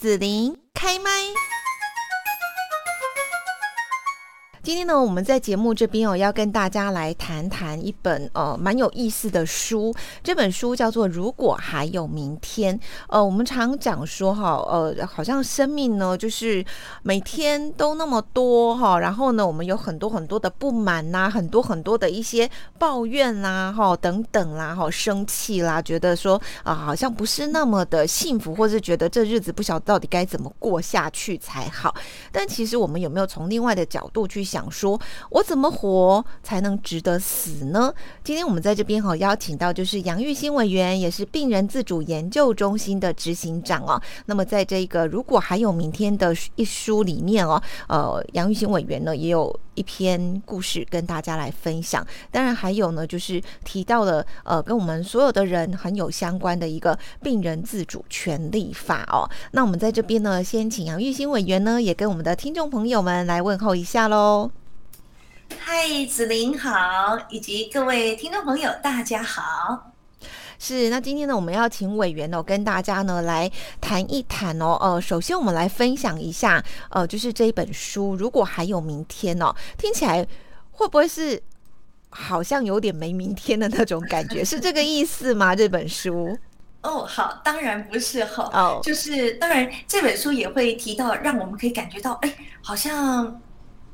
子琳开麦。今天呢，我们在节目这边哦，要跟大家来谈谈一本呃蛮有意思的书。这本书叫做《如果还有明天》。呃，我们常讲说哈，呃，好像生命呢，就是每天都那么多哈，然后呢，我们有很多很多的不满呐，很多很多的一些抱怨啦，哈，等等啦，哈，生气啦，觉得说啊，好像不是那么的幸福，或是觉得这日子不晓得到底该怎么过下去才好。但其实我们有没有从另外的角度去？想说，我怎么活才能值得死呢？今天我们在这边哈邀请到就是杨玉新委员，也是病人自主研究中心的执行长哦。那么在这个如果还有明天的一书里面哦，呃，杨玉新委员呢也有一篇故事跟大家来分享。当然还有呢，就是提到了呃跟我们所有的人很有相关的一个病人自主权利法哦。那我们在这边呢，先请杨玉新委员呢也跟我们的听众朋友们来问候一下喽。嗨，子琳好，以及各位听众朋友，大家好。是，那今天呢，我们要请委员哦，跟大家呢来谈一谈哦。呃，首先我们来分享一下，呃，就是这一本书，如果还有明天哦，听起来会不会是好像有点没明天的那种感觉？是这个意思吗？这本书？哦，好，当然不是哈，哦，就是当然这本书也会提到，让我们可以感觉到，哎，好像。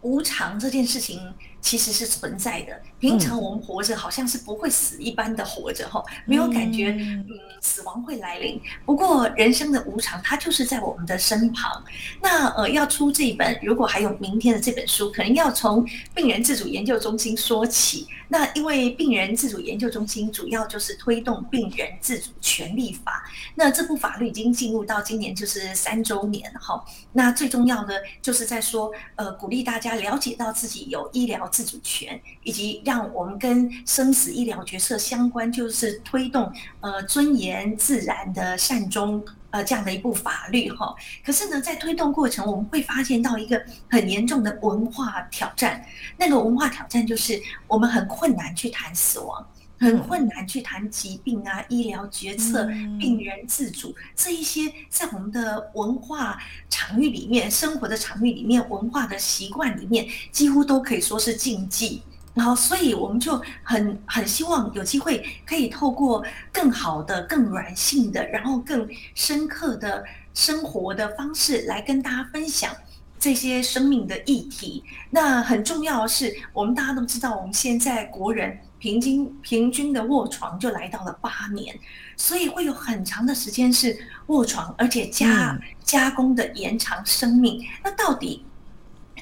无常这件事情其实是存在的。平常我们活着好像是不会死一般的活着哈，没有感觉，嗯，死亡会来临。不过人生的无常，它就是在我们的身旁。那呃，要出这本，如果还有明天的这本书，可能要从病人自主研究中心说起。那因为病人自主研究中心主要就是推动病人自主权利法，那这部法律已经进入到今年就是三周年哈。那最重要的就是在说，呃，鼓励大家了解到自己有医疗自主权，以及让我们跟生死医疗决策相关，就是推动呃尊严自然的善终。呃，这样的一部法律哈，可是呢，在推动过程，我们会发现到一个很严重的文化挑战。那个文化挑战就是，我们很困难去谈死亡，很困难去谈疾病啊、医疗决策、病人自主这一些，在我们的文化场域里面、生活的场域里面、文化的习惯里面，几乎都可以说是禁忌。然后，所以我们就很很希望有机会可以透过更好的、更软性的，然后更深刻的生活的方式来跟大家分享这些生命的议题。那很重要的是，我们大家都知道，我们现在国人平均平均的卧床就来到了八年，所以会有很长的时间是卧床，而且加加工的延长生命。那到底？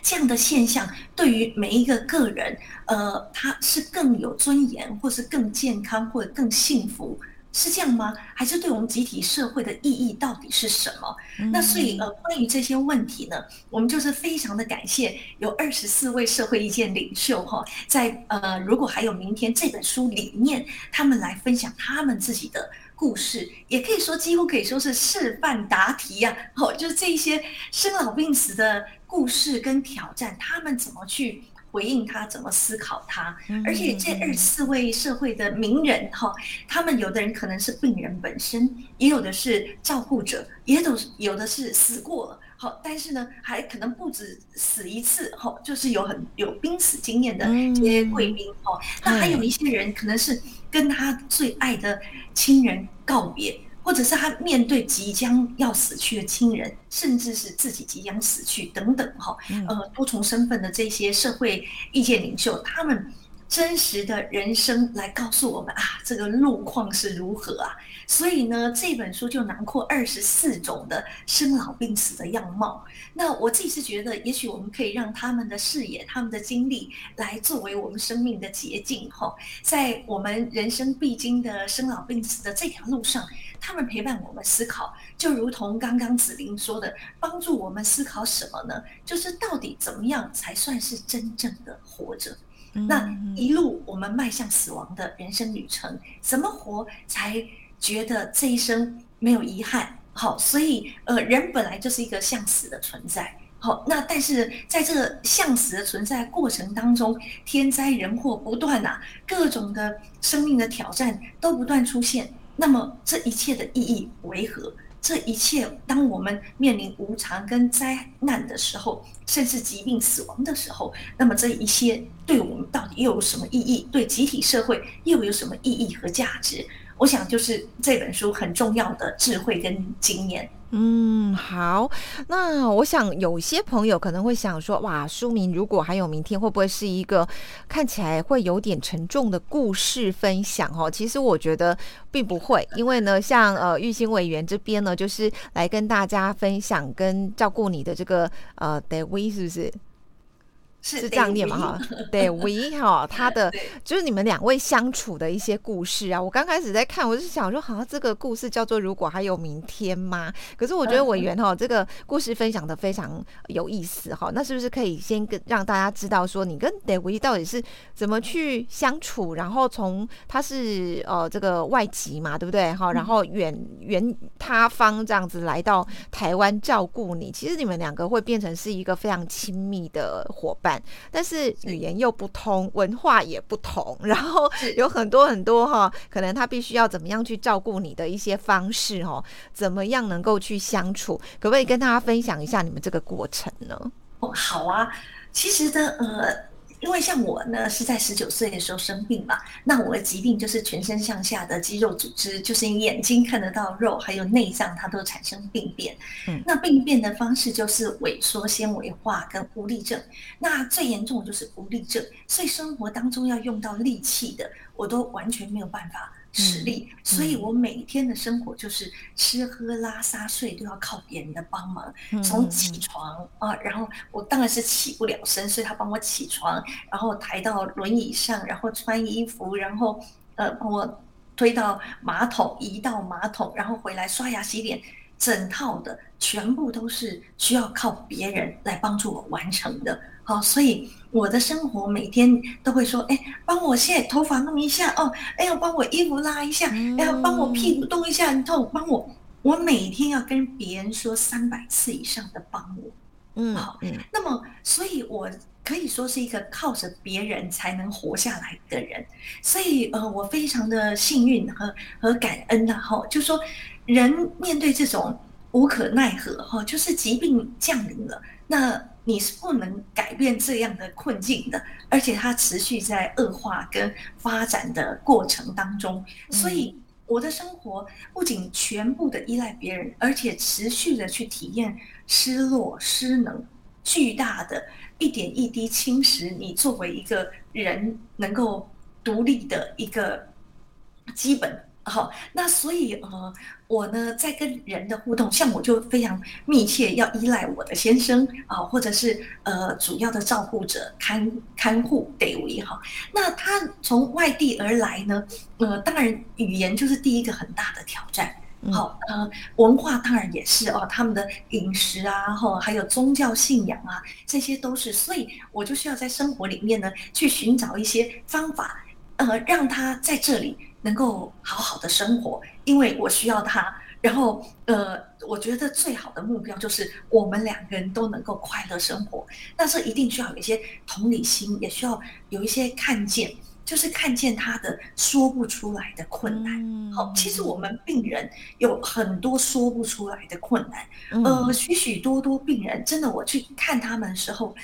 这样的现象对于每一个个人，呃，他是更有尊严，或是更健康，或者更幸福，是这样吗？还是对我们集体社会的意义到底是什么？那所以，呃，关于这些问题呢，我们就是非常的感谢有二十四位社会意见领袖哈，在呃，如果还有明天这本书里面，他们来分享他们自己的故事，也可以说几乎可以说是示范答题呀，好，就是这些生老病死的。故事跟挑战，他们怎么去回应他，怎么思考他？而且这二十四位社会的名人哈，他们有的人可能是病人本身，也有的是照顾者，也都有的是死过了。好，但是呢，还可能不止死一次哈，就是有很有濒死经验的这些贵宾哈。那还有一些人可能是跟他最爱的亲人告别。或者是他面对即将要死去的亲人，甚至是自己即将死去等等，哈，呃，多重身份的这些社会意见领袖，他们。真实的人生来告诉我们啊，这个路况是如何啊？所以呢，这本书就囊括二十四种的生老病死的样貌。那我自己是觉得，也许我们可以让他们的视野、他们的经历来作为我们生命的捷径，哈，在我们人生必经的生老病死的这条路上，他们陪伴我们思考，就如同刚刚子玲说的，帮助我们思考什么呢？就是到底怎么样才算是真正的活着？那一路我们迈向死亡的人生旅程，怎么活才觉得这一生没有遗憾？好，所以呃，人本来就是一个向死的存在。好，那但是在这个向死的存在过程当中，天灾人祸不断呐，各种的生命的挑战都不断出现。那么这一切的意义为何？这一切，当我们面临无常跟灾难的时候，甚至疾病死亡的时候，那么这一些对我们到底又有什么意义？对集体社会又有什么意义和价值？我想，就是这本书很重要的智慧跟经验。嗯，好。那我想有些朋友可能会想说，哇，书名如果还有明天，会不会是一个看起来会有点沉重的故事分享？哦，其实我觉得并不会，因为呢，像呃玉兴委员这边呢，就是来跟大家分享跟照顾你的这个呃 David 是不是？是这样念嘛哈？对，We 哈，他的就是你们两位相处的一些故事啊。我刚开始在看，我就想说，好像这个故事叫做“如果还有明天”吗？可是我觉得委员哈，这个故事分享的非常有意思哈。那是不是可以先跟让大家知道说，你跟 David 到底是怎么去相处？然后从他是呃这个外籍嘛，对不对？哈，然后远远他方这样子来到台湾照顾你，其实你们两个会变成是一个非常亲密的伙伴。但是语言又不通，文化也不同，然后有很多很多哈，可能他必须要怎么样去照顾你的一些方式哈，怎么样能够去相处？可不可以跟大家分享一下你们这个过程呢？哦，好啊，其实的呃。因为像我呢，是在十九岁的时候生病嘛，那我的疾病就是全身上下的肌肉组织，就是你眼睛看得到肉，还有内脏，它都产生病变。嗯，那病变的方式就是萎缩、纤维化跟无力症。那最严重的就是无力症，所以生活当中要用到力气的，我都完全没有办法。实力，所以我每天的生活就是吃喝拉撒睡都要靠别人的帮忙。从起床啊，然后我当然是起不了身，所以他帮我起床，然后抬到轮椅上，然后穿衣服，然后呃帮我推到马桶，移到马桶，然后回来刷牙洗脸，整套的全部都是需要靠别人来帮助我完成的。好，所以我的生活每天都会说，哎，帮我现在头发弄一下哦，哎要帮我衣服拉一下，哎要帮我屁股动一下，你痛，帮我，我每天要跟别人说三百次以上的帮我，嗯，好，那么，所以我可以说是一个靠着别人才能活下来的人，所以呃，我非常的幸运和和感恩呐，哈，就说人面对这种无可奈何哈，就是疾病降临了，那。你是不能改变这样的困境的，而且它持续在恶化跟发展的过程当中，所以我的生活不仅全部的依赖别人，而且持续的去体验失落、失能，巨大的一点一滴侵蚀你作为一个人能够独立的一个基本。好，那所以呃，我呢在跟人的互动，像我就非常密切，要依赖我的先生啊，或者是呃主要的照顾者看看护得为哈。那他从外地而来呢，呃，当然语言就是第一个很大的挑战。好，呃，文化当然也是哦，他们的饮食啊，哈，还有宗教信仰啊，这些都是，所以我就需要在生活里面呢去寻找一些方法，呃，让他在这里。能够好好的生活，因为我需要他。然后，呃，我觉得最好的目标就是我们两个人都能够快乐生活。那这一定需要有一些同理心，也需要有一些看见，就是看见他的说不出来的困难。好，其实我们病人有很多说不出来的困难。呃，许许多多病人，真的我去看他们的时候，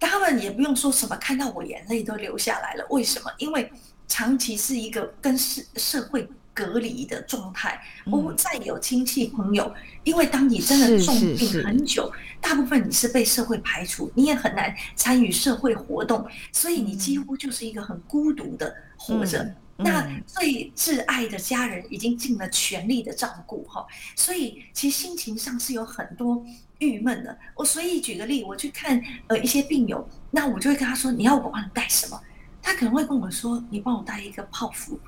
他们也不用说什么，看到我眼泪都流下来了。为什么？因为。长期是一个跟社社会隔离的状态，不再有亲戚朋友。因为当你真的重病很久，大部分你是被社会排除，你也很难参与社会活动，所以你几乎就是一个很孤独的活着。那最挚爱的家人已经尽了全力的照顾哈，所以其实心情上是有很多郁闷的。我随意举个例，我去看呃一些病友，那我就会跟他说：“你要我帮你带什么？”他可能会跟我说：“你帮我带一个泡芙，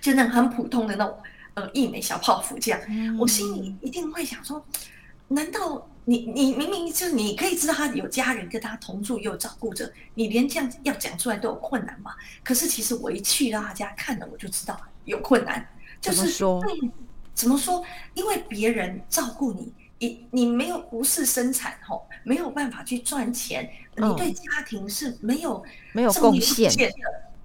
就那种很普通的那种呃一枚小泡芙这样。”我心里一定会想说：“难道你你明明就是你可以知道他有家人跟他同住，有照顾着，你连这样要讲出来都有困难吗？”可是其实我一去到他家看了，我就知道有困难。就是说，怎么说？因为别人照顾你。你你没有不是生产吼，没有办法去赚钱，你对家庭是没有没有贡献的。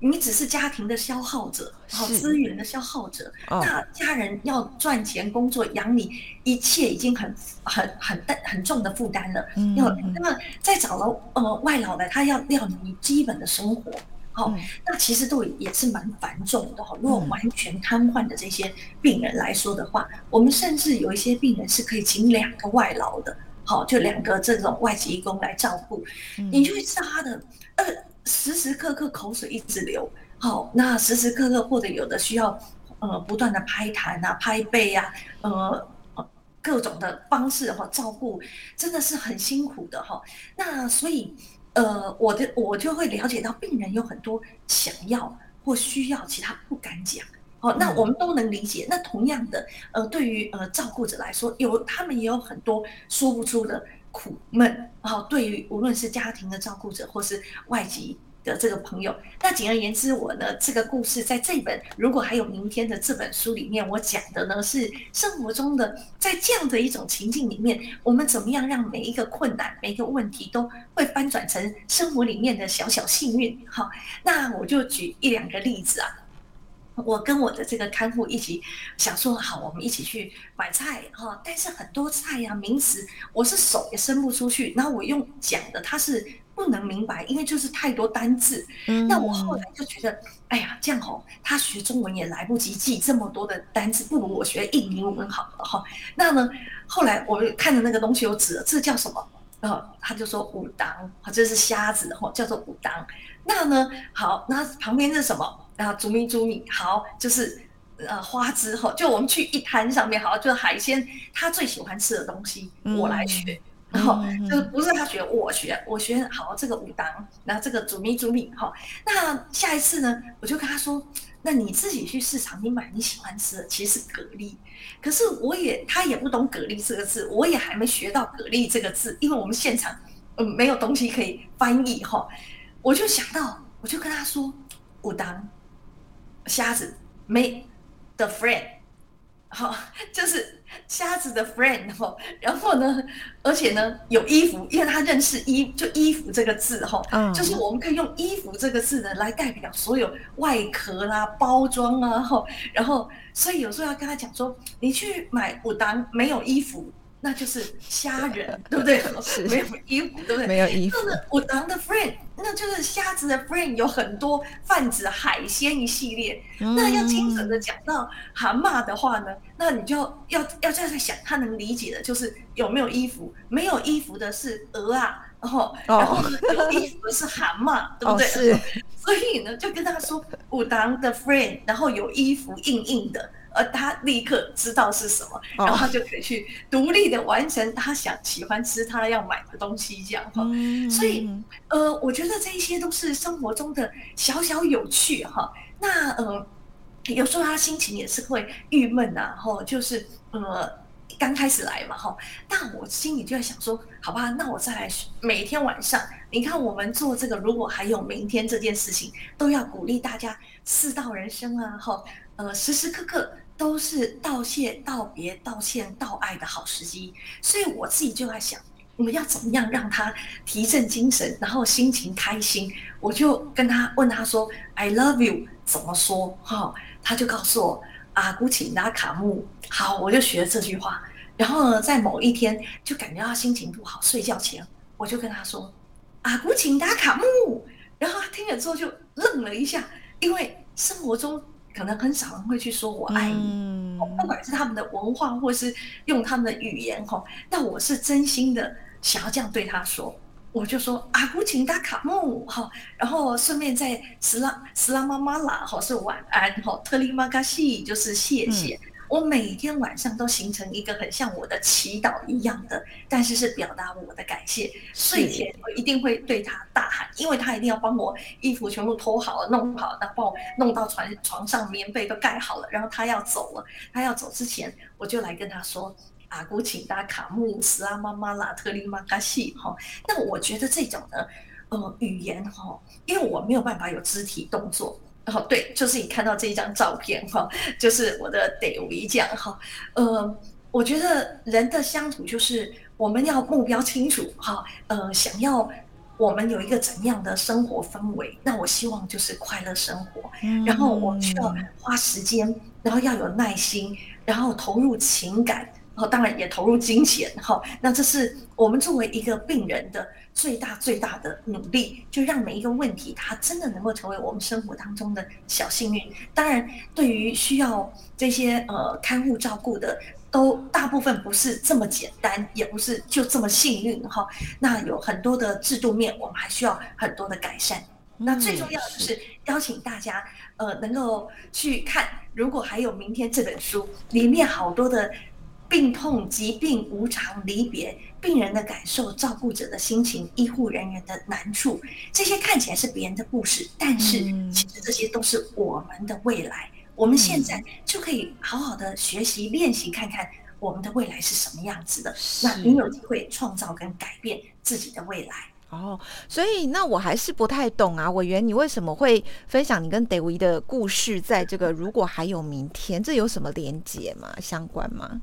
你只是家庭的消耗者，好资源的消耗者。那家人要赚钱工作养你，一切已经很很很大很重的负担了。要那么再找了呃外劳来，他要料理你基本的生活，好，那其实都也是蛮繁重的哈。如果完全瘫痪的这些病人来说的话，我们甚至有一些病人是可以请两个外劳的，好，就两个这种外籍工来照顾，你就会知道他的呃。时时刻刻口水一直流，好，那时时刻刻或者有的需要，呃，不断的拍痰啊、拍背啊，呃，各种的方式哈照顾，真的是很辛苦的哈。那所以，呃，我的我就会了解到病人有很多想要或需要，其他不敢讲，好，那我们都能理解。那同样的，呃，对于呃照顾者来说，有他们也有很多说不出的。苦闷好！对于无论是家庭的照顾者，或是外籍的这个朋友，那简而言之，我呢这个故事在这本如果还有明天的这本书里面，我讲的呢是生活中的，在这样的一种情境里面，我们怎么样让每一个困难、每一个问题都会翻转成生活里面的小小幸运？好，那我就举一两个例子啊。我跟我的这个看护一起想说好，我们一起去买菜哈，但是很多菜呀名词我是手也伸不出去，然后我用讲的他是不能明白，因为就是太多单字。嗯那我后来就觉得，哎呀，这样吼，他学中文也来不及记这么多的单字，不如我学印尼文好了哈。那呢，后来我看着那个东西有指，这叫什么？然后他就说武当，这是虾子哈，叫做武当。那呢，好，那旁边是什么？然后煮米煮米，好，就是呃花枝哈，就我们去一摊上面，好，就是海鲜，他最喜欢吃的东西，我来学，然后就是不是他学，我学，我学好这个武当，然后这个煮米煮米，哈，那下一次呢，我就跟他说，那你自己去市场，你买你喜欢吃的，其实是蛤蜊，可是我也他也不懂蛤蜊这个字，我也还没学到蛤蜊这个字，因为我们现场嗯没有东西可以翻译哈，我就想到，我就跟他说武当。瞎子没的 friend，好，就是瞎子的 friend 哈，然后呢，而且呢有衣服，因为他认识衣，就衣服这个字哈，就是我们可以用衣服这个字呢来代表所有外壳啦、包装啊哈，然后所以有时候要跟他讲说，你去买武当没有衣服。那就是虾仁，对不对？没有衣服，对不对？没有衣服。那我当的 friend，那就是虾子的 friend，有很多泛指海鲜一系列。那要精准的讲到蛤蟆的话呢，那你就要要这样想，他能理解的就是有没有衣服，没有衣服的是鹅啊，然后然后有衣服的是蛤蟆，对不对？是。所以呢，就跟他说，武当的 friend，然后有衣服硬硬的。而他立刻知道是什么，然后他就可以去独立的完成他想喜欢吃他要买的东西，这样哈。所以，呃，我觉得这一些都是生活中的小小有趣哈。那呃，有时候他心情也是会郁闷呐，哈，就是呃刚开始来嘛哈。那我心里就在想说，好吧，那我再来每天晚上，你看我们做这个，如果还有明天这件事情，都要鼓励大家四道人生啊，哈。呃，时时刻刻都是道谢、道别、道歉、道爱的好时机，所以我自己就在想，我们要怎么样让他提振精神，然后心情开心。我就跟他问他说：“I love you” 怎么说？哈，他就告诉我：“阿古琴达卡木。”好，我就学这句话。然后呢，在某一天就感觉他心情不好，睡觉前我就跟他说：“阿古琴达卡木。”然后他听了之后就愣了一下，因为生活中。可能很少人会去说“我爱你”，不管是他们的文化，或是用他们的语言吼。但我是真心的想要这样对他说，我就说“阿古琴达卡木”哈，然后顺便在“斯拉斯拉妈妈啦”哈是晚安哈，“特里玛卡西”就是谢谢。我每天晚上都形成一个很像我的祈祷一样的，但是是表达我的感谢。睡前我一定会对他大喊，因为他一定要帮我衣服全部脱好了、弄好，那帮我弄到床床上，棉被都盖好了。然后他要走了，他要走之前，我就来跟他说：“阿古，请达卡穆斯啊，妈妈拉特里玛卡西哈。”那我觉得这种呢，呃，语言哈，因为我没有办法有肢体动作。哦，对，就是你看到这一张照片哈，就是我的得维讲哈。呃，我觉得人的相处就是我们要目标清楚哈，呃，想要我们有一个怎样的生活氛围？那我希望就是快乐生活。然后我需要花时间，然后要有耐心，然后投入情感，当然也投入金钱。哈，那这是我们作为一个病人的最大最大的努力，就让每一个问题它真的能够成为我们生活当中的小幸运。当然，对于需要这些呃看护照顾的。都大部分不是这么简单，也不是就这么幸运哈。那有很多的制度面，我们还需要很多的改善。那最重要的是邀请大家，呃，能够去看。如果还有明天这本书里面好多的病痛、疾病、无常、离别、病人的感受、照顾者的心情、医护人员的难处，这些看起来是别人的故事，但是其实这些都是我们的未来。我们现在就可以好好的学习练习，看看我们的未来是什么样子的。那你有机会创造跟改变自己的未来哦。所以那我还是不太懂啊，委员，你为什么会分享你跟 David 的故事？在这个如果还有明天，这有什么连结吗？相关吗？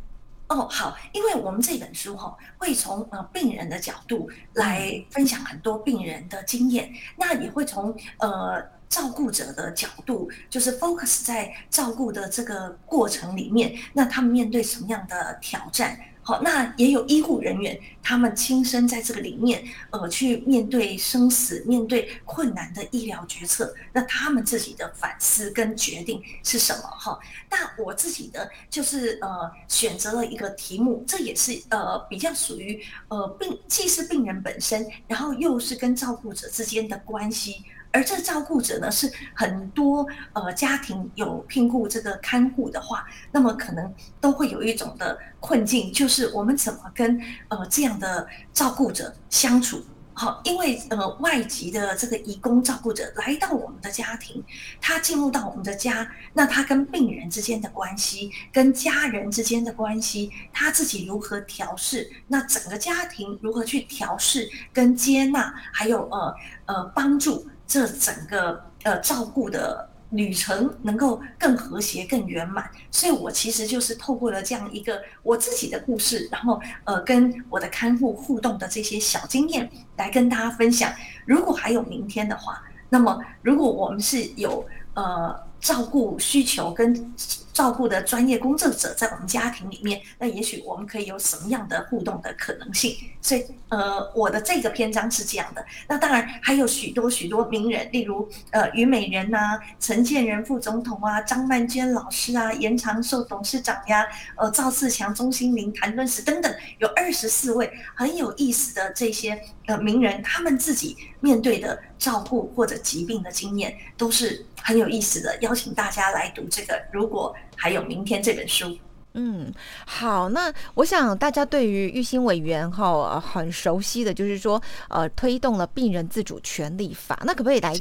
哦，好，因为我们这本书哈会从呃病人的角度来分享很多病人的经验，那也会从呃。照顾者的角度，就是 focus 在照顾的这个过程里面，那他们面对什么样的挑战？好，那也有医护人员，他们亲身在这个里面，呃，去面对生死、面对困难的医疗决策，那他们自己的反思跟决定是什么？哈，那我自己的就是呃，选择了一个题目，这也是呃比较属于呃病，既是病人本身，然后又是跟照顾者之间的关系。而这照顾者呢，是很多呃家庭有聘雇这个看护的话，那么可能都会有一种的困境，就是我们怎么跟呃这样的照顾者相处？好，因为呃外籍的这个义工照顾者来到我们的家庭，他进入到我们的家，那他跟病人之间的关系，跟家人之间的关系，他自己如何调试？那整个家庭如何去调试跟接纳？还有呃呃帮助。这整个呃照顾的旅程能够更和谐、更圆满，所以我其实就是透过了这样一个我自己的故事，然后呃跟我的看护互动的这些小经验来跟大家分享。如果还有明天的话，那么如果我们是有呃。照顾需求跟照顾的专业工作者在我们家庭里面，那也许我们可以有什么样的互动的可能性？所以，呃，我的这个篇章是这样的。那当然还有许多许多名人，例如呃虞美人呐、陈建仁副总统啊、张曼娟老师啊、严长寿董事长呀、呃赵自强、钟心凌、谭敦实等等，有二十四位很有意思的这些呃名人，他们自己面对的照顾或者疾病的经验都是。很有意思的，邀请大家来读这个。如果还有明天这本书，嗯，好，那我想大家对于玉兴委员哈很熟悉的就是说，呃，推动了病人自主权利法，那可不可以来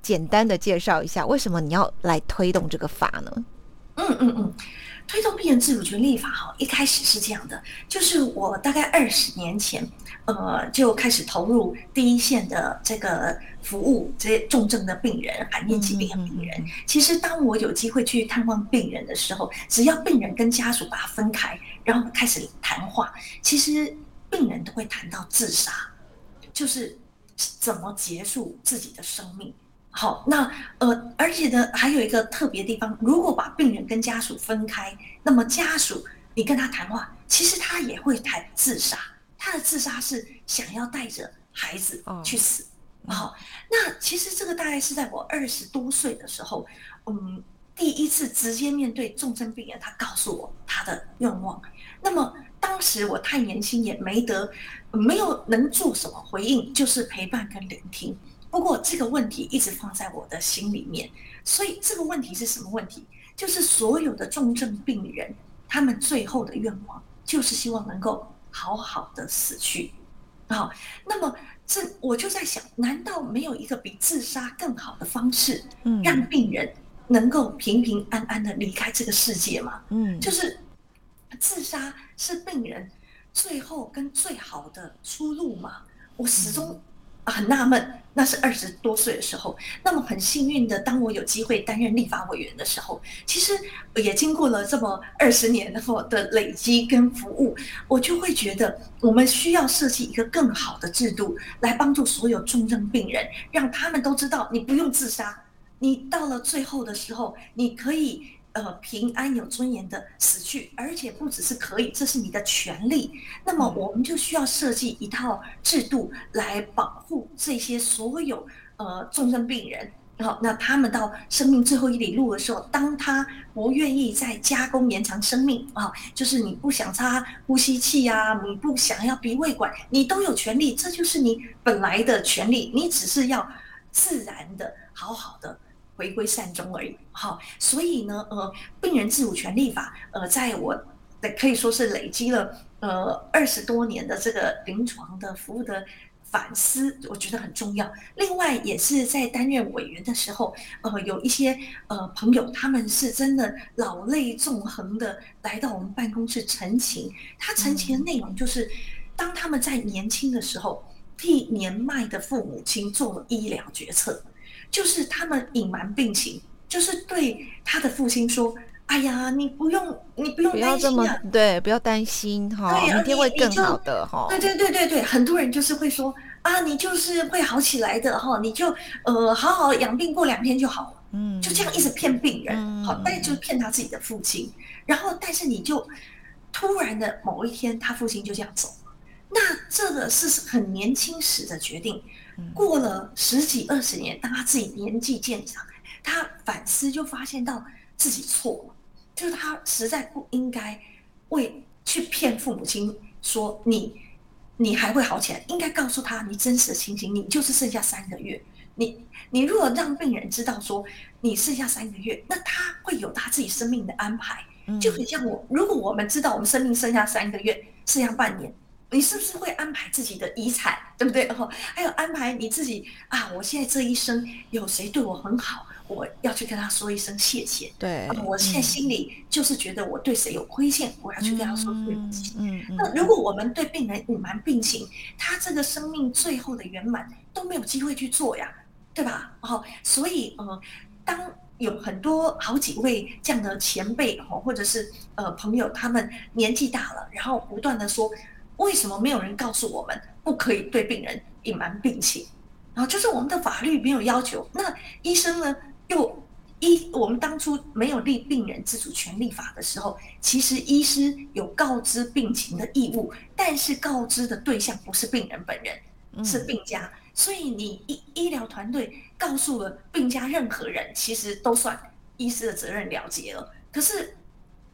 简单的介绍一下，为什么你要来推动这个法呢？嗯嗯嗯。推动病人自主权立法哈，一开始是这样的，就是我大概二十年前，呃，就开始投入第一线的这个服务这些重症的病人、罕见疾病的病人。其实当我有机会去探望病人的时候，只要病人跟家属把他分开，然后开始谈话，其实病人都会谈到自杀，就是怎么结束自己的生命。好，那呃，而且呢，还有一个特别地方，如果把病人跟家属分开，那么家属你跟他谈话，其实他也会谈自杀，他的自杀是想要带着孩子去死。好，那其实这个大概是在我二十多岁的时候，嗯，第一次直接面对重症病人，他告诉我他的愿望。那么当时我太年轻，也没得，没有能做什么回应，就是陪伴跟聆听。不过这个问题一直放在我的心里面，所以这个问题是什么问题？就是所有的重症病人，他们最后的愿望就是希望能够好好的死去。好，那么这我就在想，难道没有一个比自杀更好的方式，让病人能够平平安安的离开这个世界吗？嗯，就是自杀是病人最后跟最好的出路吗？我始终。很纳闷。那是二十多岁的时候，那么很幸运的，当我有机会担任立法委员的时候，其实也经过了这么二十年后的累积跟服务，我就会觉得我们需要设计一个更好的制度，来帮助所有重症病人，让他们都知道，你不用自杀，你到了最后的时候，你可以。呃，平安有尊严的死去，而且不只是可以，这是你的权利。那么，我们就需要设计一套制度来保护这些所有呃重症病人。好，那他们到生命最后一里路的时候，当他不愿意再加工延长生命啊，就是你不想插呼吸器啊，你不想要鼻胃管，你都有权利，这就是你本来的权利。你只是要自然的好好的。回归善终而已，好，所以呢，呃，病人自主权利法，呃，在我的可以说是累积了呃二十多年的这个临床的服务的反思，我觉得很重要。另外，也是在担任委员的时候，呃，有一些呃朋友，他们是真的老泪纵横的来到我们办公室陈情，他陈情的内容就是，当他们在年轻的时候替年迈的父母亲做了医疗决策。就是他们隐瞒病情，就是对他的父亲说：“哎呀，你不用，你不用担心啊，对，不要担心哈，明天会更好的哈。”对对对对对，很多人就是会说：“啊，你就是会好起来的哈，你就呃好好养病，过两天就好了。”嗯，就这样一直骗病人，好，但是就骗他自己的父亲。然后，但是你就突然的某一天，他父亲就这样走了。那这个是很年轻时的决定。过了十几二十年，当他自己年纪渐长，他反思就发现到自己错了，就是他实在不应该为去骗父母亲说你你还会好起来，应该告诉他你真实的情形，你就是剩下三个月。你你如果让病人知道说你剩下三个月，那他会有他自己生命的安排，就很像我，如果我们知道我们生命剩下三个月，剩下半年。你是不是会安排自己的遗产，对不对？哦，还有安排你自己啊！我现在这一生有谁对我很好，我要去跟他说一声谢谢。对，我现在心里就是觉得我对谁有亏欠，我要去跟他说对不起。嗯嗯。那如果我们对病人隐瞒病情，他这个生命最后的圆满都没有机会去做呀，对吧？哦，所以呃，当有很多好几位这样的前辈哦，或者是呃朋友，他们年纪大了，然后不断的说。为什么没有人告诉我们不可以对病人隐瞒病情？然后就是我们的法律没有要求，那医生呢？又医我们当初没有立病人自主权利法的时候，其实医师有告知病情的义务，但是告知的对象不是病人本人，是病家。所以你医医疗团队告诉了病家任何人，其实都算医师的责任了结了。可是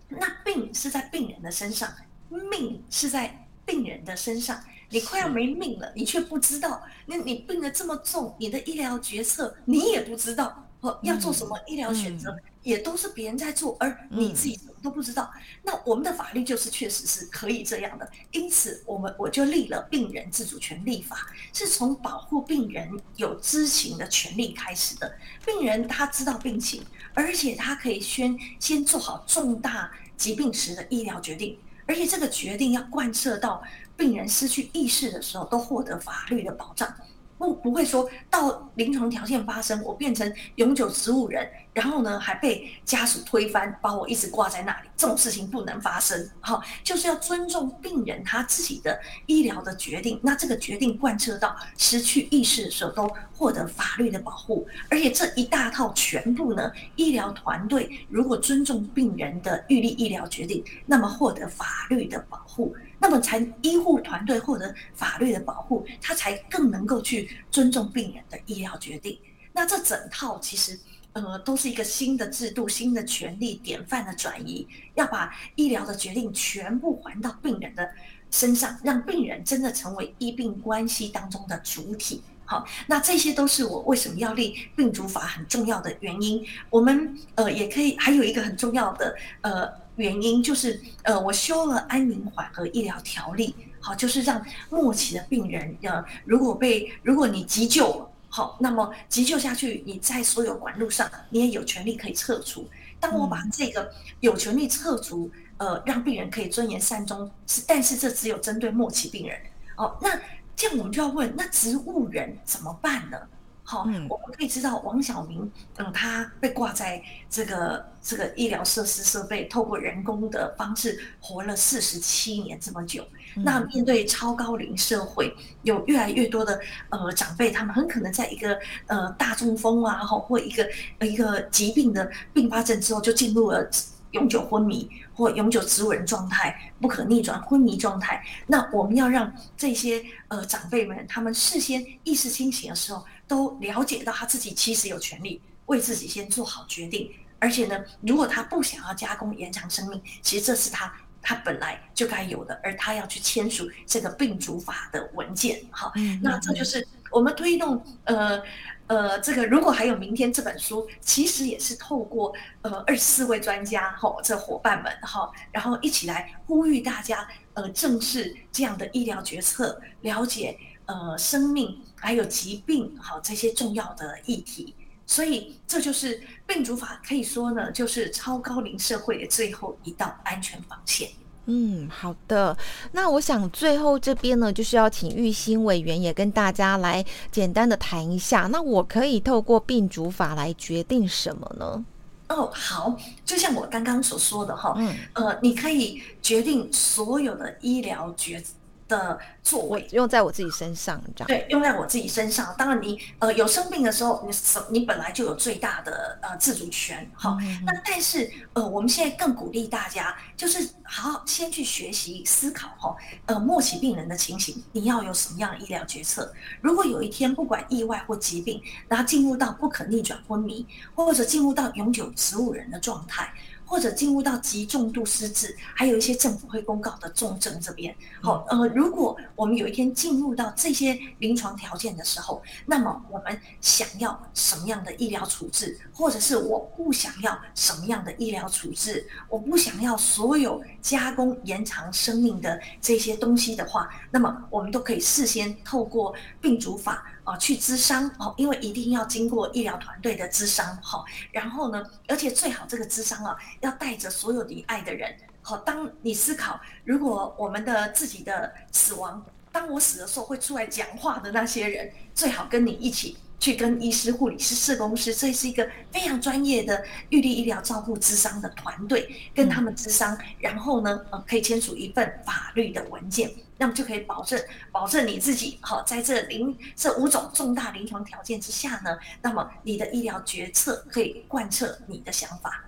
那病是在病人的身上，命是在。病人的身上，你快要没命了，你却不知道。那你病得这么重，你的医疗决策你也不知道，哦，要做什么医疗选择也都是别人在做，而你自己什么都不知道。那我们的法律就是确实是可以这样的，因此我们我就立了病人自主权利法，是从保护病人有知情的权利开始的。病人他知道病情，而且他可以先先做好重大疾病时的医疗决定。而且这个决定要贯彻到病人失去意识的时候，都获得法律的保障。不不会说到临床条件发生，我变成永久植物人，然后呢还被家属推翻，把我一直挂在那里，这种事情不能发生。好，就是要尊重病人他自己的医疗的决定。那这个决定贯彻到失去意识的时候，都获得法律的保护。而且这一大套全部呢，医疗团队如果尊重病人的预立医疗决定，那么获得法律的保护。那么才医护团队获得法律的保护，他才更能够去尊重病人的医疗决定。那这整套其实，呃，都是一个新的制度、新的权利典范的转移，要把医疗的决定全部还到病人的身上，让病人真的成为医病关系当中的主体。好，那这些都是我为什么要立病主法很重要的原因。我们呃也可以还有一个很重要的呃。原因就是，呃，我修了安宁缓和医疗条例，好，就是让末期的病人，呃，如果被如果你急救，好，那么急救下去，你在所有管路上，你也有权利可以撤除。当我把这个有权利撤除，呃，让病人可以尊严善终，是，但是这只有针对末期病人，哦，那这样我们就要问，那植物人怎么办呢？好，我们可以知道王小明，嗯，他被挂在这个这个医疗设施设备，透过人工的方式活了四十七年这么久。那面对超高龄社会，有越来越多的呃长辈，他们很可能在一个呃大中风啊，或或一个一个疾病的并发症之后，就进入了永久昏迷或永久植物人状态，不可逆转昏迷状态。那我们要让这些呃长辈们，他们事先意识清醒的时候。都了解到他自己其实有权利为自己先做好决定，而且呢，如果他不想要加工延长生命，其实这是他他本来就该有的，而他要去签署这个病主法的文件，好，那这就是我们推动呃呃这个如果还有明天这本书，其实也是透过呃二十四位专家哈这伙伴们哈，然后一起来呼吁大家呃正视这样的医疗决策，了解。呃，生命还有疾病，好这些重要的议题，所以这就是病主法，可以说呢，就是超高龄社会的最后一道安全防线。嗯，好的。那我想最后这边呢，就是要请玉兴委员也跟大家来简单的谈一下，那我可以透过病主法来决定什么呢？哦，好，就像我刚刚所说的哈，嗯，呃，你可以决定所有的医疗决。的座位用在我自己身上，这样对，用在我自己身上。当然，你呃有生病的时候，你什你本来就有最大的呃自主权，好。那但是呃，我们现在更鼓励大家，就是好好先去学习思考哈。呃，末期病人的情形，你要有什么样的医疗决策？如果有一天不管意外或疾病，然后进入到不可逆转昏迷，或者进入到永久植物人的状态。或者进入到极重度失智，还有一些政府会公告的重症这边。好，呃，如果我们有一天进入到这些临床条件的时候，那么我们想要什么样的医疗处置，或者是我不想要什么样的医疗处置，我不想要所有加工延长生命的这些东西的话，那么我们都可以事先透过病主法。啊，去咨商哦，因为一定要经过医疗团队的咨商哈。然后呢，而且最好这个咨商啊，要带着所有你爱的人。好，当你思考，如果我们的自己的死亡，当我死的时候会出来讲话的那些人，最好跟你一起。去跟医师、护理师、社工师，这是一个非常专业的预立医疗照护咨商的团队，跟他们咨商，然后呢，呃，可以签署一份法律的文件，那么就可以保证，保证你自己，好，在这临这五种重大临床条件之下呢，那么你的医疗决策可以贯彻你的想法。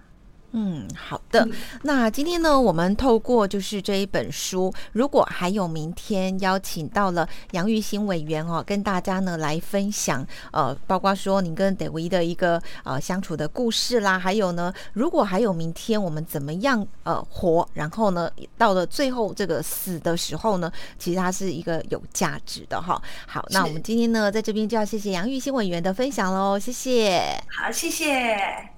嗯，好的。那今天呢，我们透过就是这一本书，如果还有明天，邀请到了杨玉新委员哦，跟大家呢来分享，呃，包括说您跟德维的一个呃相处的故事啦，还有呢，如果还有明天，我们怎么样呃活，然后呢，到了最后这个死的时候呢，其实它是一个有价值的哈。好，那我们今天呢，在这边就要谢谢杨玉新委员的分享喽，谢谢。好，谢谢。